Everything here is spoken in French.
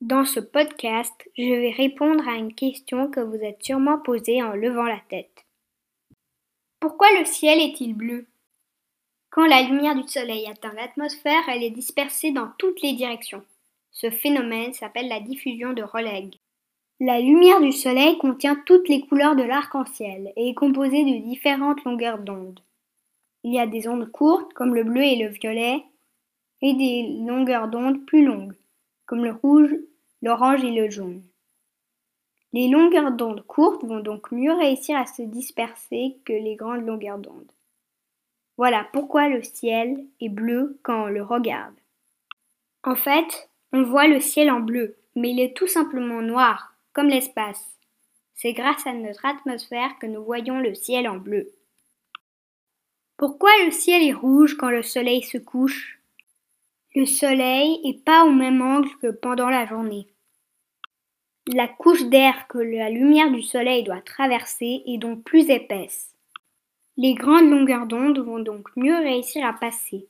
Dans ce podcast, je vais répondre à une question que vous êtes sûrement posée en levant la tête. Pourquoi le ciel est-il bleu? Quand la lumière du soleil atteint l'atmosphère, elle est dispersée dans toutes les directions. Ce phénomène s'appelle la diffusion de Rayleigh. La lumière du soleil contient toutes les couleurs de l'arc-en-ciel et est composée de différentes longueurs d'onde. Il y a des ondes courtes comme le bleu et le violet et des longueurs d'onde plus longues comme le rouge, l'orange et le jaune. Les longueurs d'onde courtes vont donc mieux réussir à se disperser que les grandes longueurs d'onde. Voilà pourquoi le ciel est bleu quand on le regarde. En fait, on voit le ciel en bleu, mais il est tout simplement noir, comme l'espace. C'est grâce à notre atmosphère que nous voyons le ciel en bleu. Pourquoi le ciel est rouge quand le soleil se couche? Le soleil est pas au même angle que pendant la journée. La couche d'air que la lumière du soleil doit traverser est donc plus épaisse. Les grandes longueurs d'onde vont donc mieux réussir à passer.